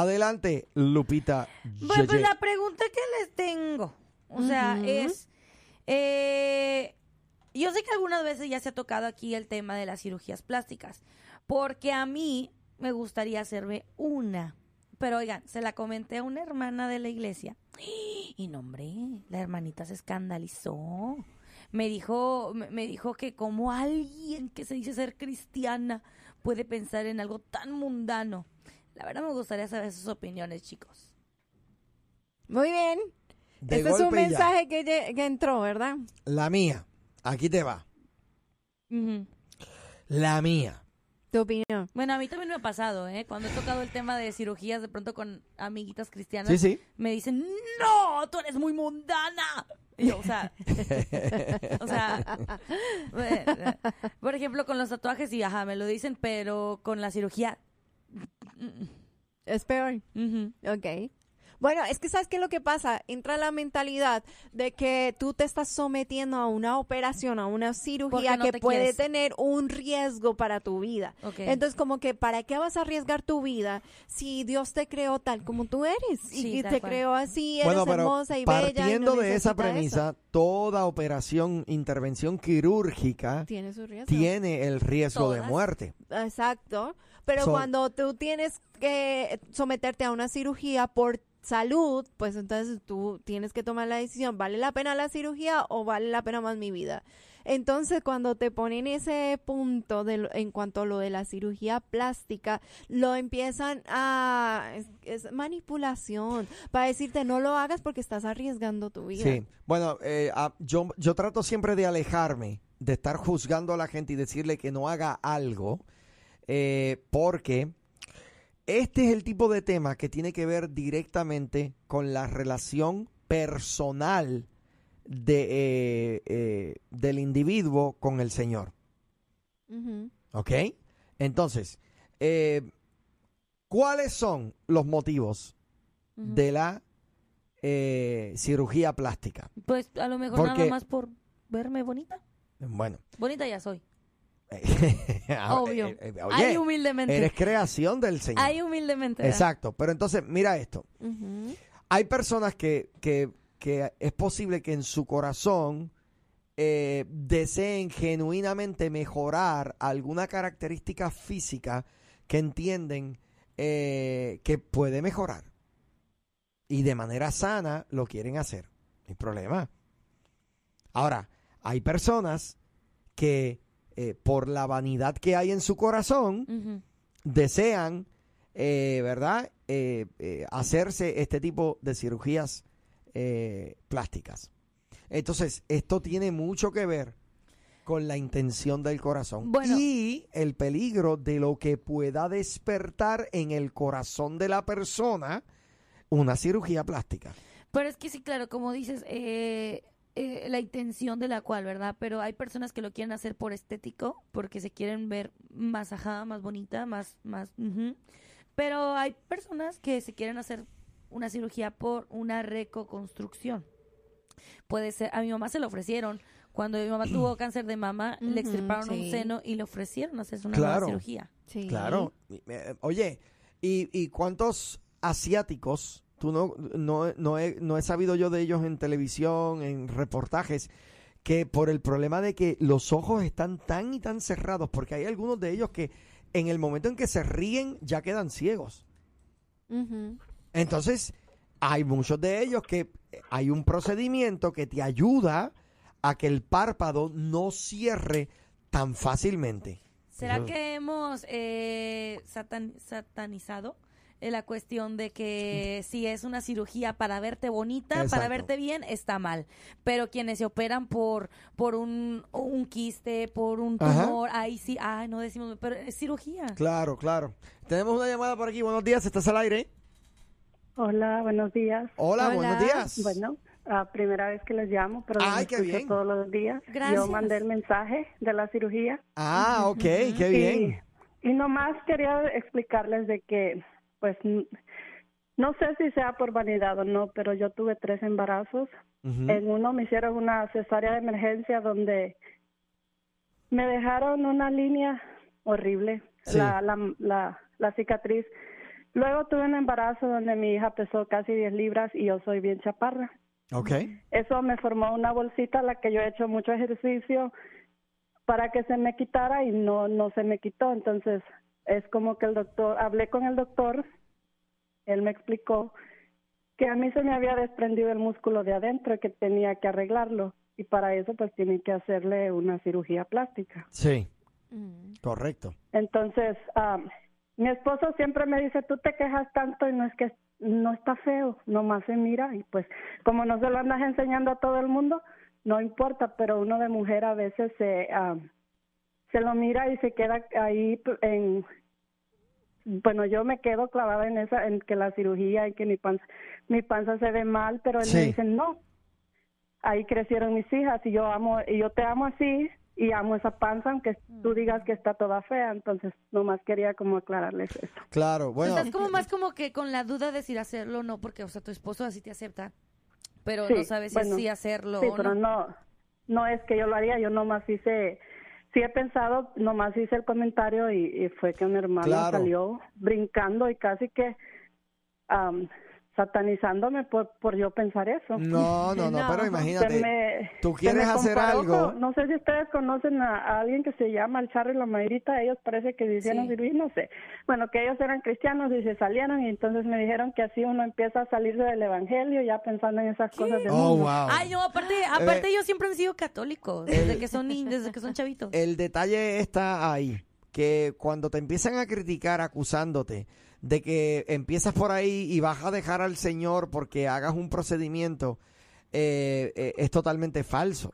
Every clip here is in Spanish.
Adelante, Lupita. Bueno, pues la pregunta que les tengo, o sea, es, eh, yo sé que algunas veces ya se ha tocado aquí el tema de las cirugías plásticas, porque a mí me gustaría hacerme una, pero oigan, se la comenté a una hermana de la iglesia y no, hombre, la hermanita se escandalizó. Me dijo, me dijo que como alguien que se dice ser cristiana puede pensar en algo tan mundano. La verdad me gustaría saber sus opiniones, chicos. Muy bien. De este es un mensaje que, que entró, ¿verdad? La mía. Aquí te va. La mía. Tu opinión. Bueno, a mí también me ha pasado, ¿eh? Cuando he tocado el tema de cirugías, de pronto con amiguitas cristianas, Sí, sí. me dicen, no, tú eres muy mundana. Y yo, o sea, o sea, bueno, por ejemplo, con los tatuajes, y ajá, me lo dicen, pero con la cirugía, Es peor. ujú. Ok. Bueno, es que sabes qué es lo que pasa. Entra la mentalidad de que tú te estás sometiendo a una operación, a una cirugía no que te puede quieres. tener un riesgo para tu vida. Entonces, como que, ¿para qué vas a arriesgar tu vida si Dios te creó tal como tú eres? Y- Sí, y, tal te cual. creó así, eres Bueno, pero hermosa y bella. y no partiendo de esa premisa, eso. toda operación, intervención quirúrgica Tiene su riesgo. tiene el riesgo de muerte. Exacto. Pero So- cuando tú tienes que someterte a una cirugía por salud, pues entonces tú tienes que tomar la decisión, ¿vale la pena la cirugía o vale la pena más mi vida? Entonces, cuando te ponen ese punto de en cuanto a lo de la cirugía plástica, lo empiezan a... es manipulación para decirte no lo hagas porque estás arriesgando tu vida. Sí. Bueno, eh, ah, yo, yo trato siempre de alejarme de estar juzgando a la gente y decirle que no haga algo, eh, porque este es el tipo de tema que tiene que ver directamente con la relación personal de, eh, eh, del individuo con el Señor. ¿Ok? Entonces, eh, ¿cuáles son los motivos de la eh, cirugía plástica? Pues a lo mejor Porque- nada más por verme bonita. Bueno. Bonita ya soy. Obvio. Obvio. Ay, humildemente. eres creación del Señor. Ay, humildemente. ¿verdad? Exacto. Pero entonces, mira esto. Hay personas que, que, que es posible que en su corazón eh, deseen genuinamente mejorar alguna característica física que entienden eh, que puede mejorar. Y de manera sana lo quieren hacer. No hay problema. Ahora, hay personas que eh, por la vanidad que hay en su corazón, desean, eh, ¿verdad?, Eh, eh, hacerse este tipo de cirugías plásticas. Entonces, esto tiene mucho que ver con la intención del corazón Bueno. y el peligro de lo que pueda despertar en el corazón de la persona una cirugía plástica. Pero es que sí, claro, como dices, eh, eh, la intención de la cual, ¿verdad? Pero hay personas que lo quieren hacer por estético, porque se quieren ver más ajá, más bonita, más, más. Pero hay personas que se quieren hacer una cirugía por una reconstrucción. Puede ser, a mi mamá se lo ofrecieron. Cuando mi mamá tuvo cáncer de mama, le extirparon un seno y le ofrecieron hacerse una Claro. nueva cirugía. Sí. Claro. Eh, Oye, ¿y, y cuántos asiáticos? Tú no, no, no, he, no he sabido yo de ellos en televisión, en reportajes, que por el problema de que los ojos están tan y tan cerrados, porque hay algunos de ellos que en el momento en que se ríen ya quedan ciegos. Entonces, hay muchos de ellos que hay un procedimiento que te ayuda a que el párpado no cierre tan fácilmente. ¿Será que hemos eh, satan- satanizado eh, la cuestión de que si es una cirugía para verte bonita, para verte bien, está mal? Pero quienes se operan por por un, un quiste, por un Ajá. tumor, ahí sí, ay, no decimos, pero es cirugía. Claro, claro. Tenemos una llamada por aquí. Buenos días, estás al aire. Hola, buenos días. Hola, Hola. buenos días. Bueno, ah, primera vez que les llamo, pero Ay, escucho bien. todos los días. Gracias. Yo mandé el mensaje de la cirugía. Ah, ok, qué bien. Y, y nomás quería explicarles de que, pues, no sé si sea por vanidad o no, pero yo tuve tres embarazos. En uno me hicieron una cesárea de emergencia donde me dejaron una línea horrible, Sí. la, la, la, la cicatriz. Luego tuve un embarazo donde mi hija pesó casi 10 libras y yo soy bien chaparra. Ok. Eso me formó una bolsita a la que yo he hecho mucho ejercicio para que se me quitara y no no se me quitó. Entonces es como que el doctor, hablé con el doctor, él me explicó que a mí se me había desprendido el músculo de adentro y que tenía que arreglarlo y para eso pues tienen que hacerle una cirugía plástica. Sí, Mm. correcto. Entonces, am, mi esposo siempre me dice, tú te quejas tanto y no es que no está feo, nomás se mira y pues como no se lo andas enseñando a todo el mundo, no importa, pero uno de mujer a veces se, se lo mira y se queda ahí en... Bueno, yo me quedo clavada en esa, en que la cirugía y que mi panza, mi panza se ve mal, pero él Sí. me dice, no, ahí crecieron mis hijas y yo amo y yo te amo así y amo esa panza aunque tú digas que está toda fea entonces nomás quería como aclararles eso Claro, bueno. Estás como más como que con la duda de si hacerlo o no, porque, o sea, tu esposo así te acepta, pero Sí, no sabes bueno, si hacerlo sí o pero no. no no es que yo lo haría yo nomás hice sí he pensado nomás hice el comentario y, y fue que mi hermano Claro. salió brincando y casi que am, satanizándome por por yo pensar eso No, no, no, No. pero Se imagínate. me- tú se quieres hacer algo. con- no sé si ustedes conocen a, a alguien que se llama el Charro y la Mayrita. Ellos parece que hicieron Sí. no sé. Bueno, que ellos eran cristianos y se salieron y entonces me dijeron que así uno empieza a salirse del evangelio ya pensando en esas cosas del Oh, mundo. wow. Ay, no, aparte, aparte ellos siempre han sido católicos, desde que son desde que son chavitos. El detalle está ahí, que cuando te empiezan a criticar acusándote de que empiezas por ahí y vas a dejar al Señor porque hagas un procedimiento, eh, eh, es totalmente falso.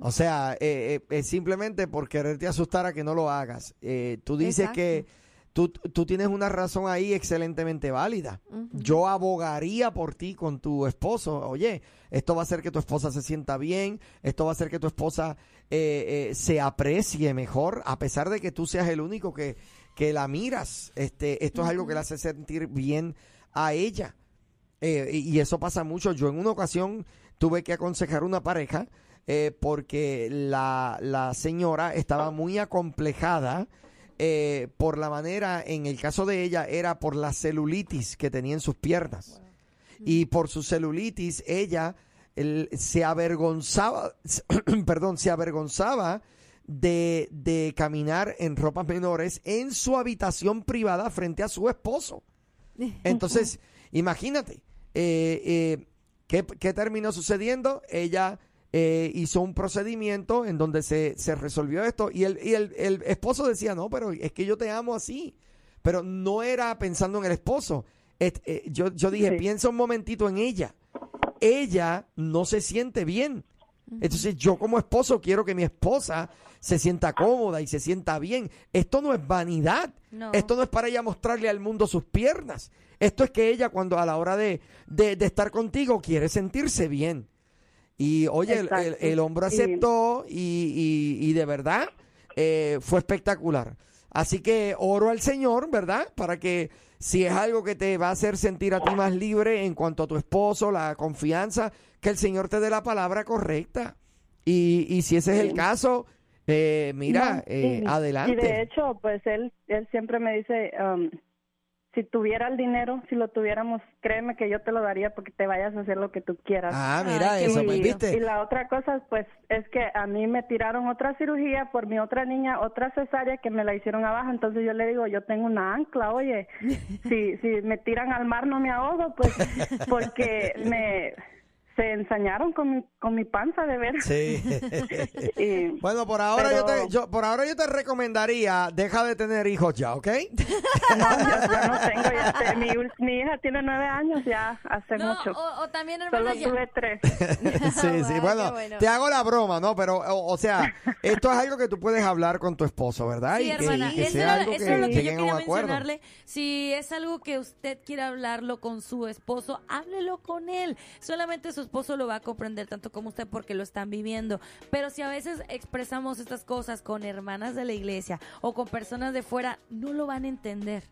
O sea, eh, eh, es simplemente por quererte asustar a que no lo hagas. Eh, tú dices Exacto. que tú, tú tienes una razón ahí excelentemente válida. Yo abogaría por ti con tu esposo. Oye, esto va a hacer que tu esposa se sienta bien, esto va a hacer que tu esposa eh, eh, se aprecie mejor, a pesar de que tú seas el único que, que la miras. Este, esto es algo que le hace sentir bien a ella. Eh, y eso pasa mucho. Yo en una ocasión tuve que aconsejar una pareja eh, porque la, la señora estaba muy acomplejada eh, por la manera, en el caso de ella, era por la celulitis que tenía en sus piernas. Y por su celulitis, ella el- se avergonzaba, perdón, se avergonzaba de, de caminar en ropas menores en su habitación privada frente a su esposo. Entonces, imagínate, eh, eh, ¿qué, qué terminó sucediendo? Ella eh, hizo un procedimiento en donde se, se resolvió esto y, el, y el, el esposo decía, no, pero es que yo te amo así. Pero no era pensando en el esposo. Yo, yo dije, Sí. piensa un momentito en ella. Ella no se siente bien. Entonces yo como esposo quiero que mi esposa se sienta cómoda y se sienta bien. Esto no es vanidad. No. Esto no es para ella mostrarle al mundo sus piernas. Esto es que ella cuando a la hora de, de- de estar contigo quiere sentirse bien. Y oye, el, el- hombre aceptó y, y- y de verdad eh, fue espectacular. Así que oro al Señor, ¿verdad? Para que si es algo que te va a hacer sentir a ti más libre en cuanto a tu esposo, la confianza, que el Señor te dé la palabra correcta. Y, y si ese es el Sí. caso, eh, mira, No, eh, y- adelante. Y de hecho, pues él, él siempre me dice, um, si tuviera el dinero, si lo tuviéramos, créeme que yo te lo daría porque te vayas a hacer lo que tú quieras. ah, mira Ay, eso, pues, y, ¿viste? y la otra cosa, pues, es que a mí me tiraron otra cirugía por mi otra niña, otra cesárea que me la hicieron abajo. Entonces yo le digo, yo tengo una ancla, oye, si, si me tiran al mar no me ahogo, pues, porque me se ensañaron con mi, con mi panza de ver. Sí. Y- Bueno, por ahora yo te, yo, por ahora yo te recomendaría, deja de tener hijos ya, ¿ok? No, ya no tengo, ya Este, mi, hija tiene nueve años ya hace No, mucho. o, o también, Solo hermana, ya- tuve tres. sí, sí. Bueno, te hago la broma, ¿no? Pero, o, o sea, esto es algo que tú puedes hablar con tu esposo, ¿verdad? Sí, y que, hermana, y que eso, sea era, algo eso que era lo que yo quería acuerdo. mencionarle. Si es algo que usted quiere hablarlo con su esposo, háblelo con él. Solamente su esposo lo va a comprender tanto como usted porque lo están viviendo. Pero si a veces expresamos estas cosas con hermanas de la iglesia o con personas de fuera, no lo van a entender.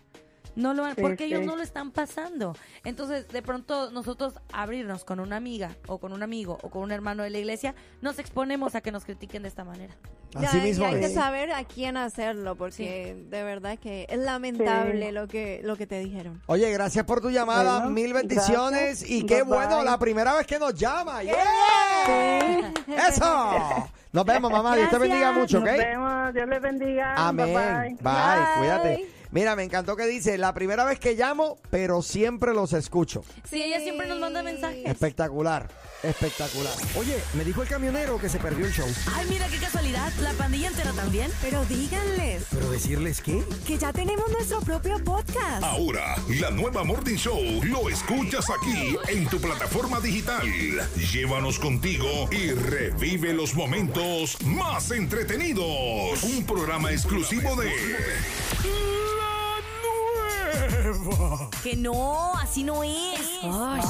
No lo van, Sí, porque ellos sí. no lo están pasando. Entonces, de pronto, nosotros abrirnos con una amiga o con un amigo o con un hermano de la iglesia, nos exponemos a que nos critiquen de esta manera. Así Ya, mismo hay que saber a quién hacerlo, porque de verdad que es lamentable Sí. lo que lo que te dijeron. Oye, gracias por tu llamada, Bueno, mil bendiciones gracias. y qué Bye, bueno, la primera vez que nos llama. ¡Yeah! ¡Eso! Nos vemos, mamá. Dios te bendiga mucho, ¿ok? Nos vemos, Dios les bendiga. Amén. Bye, Bye, bye. cuídate. Mira, me encantó que dice, la primera vez que llamo, pero siempre los escucho. Sí, ella siempre nos manda mensajes. Espectacular, espectacular. Oye, me dijo el camionero que se perdió el show. Ay, mira qué casualidad. La pandilla entera también. Pero díganles ¿Pero decirles qué? que ya tenemos nuestro propio podcast. Ahora, la nueva Morning Show lo escuchas aquí en tu plataforma digital. Llévanos contigo y revive los momentos más entretenidos. Un programa exclusivo de Que no, así no es. Ay.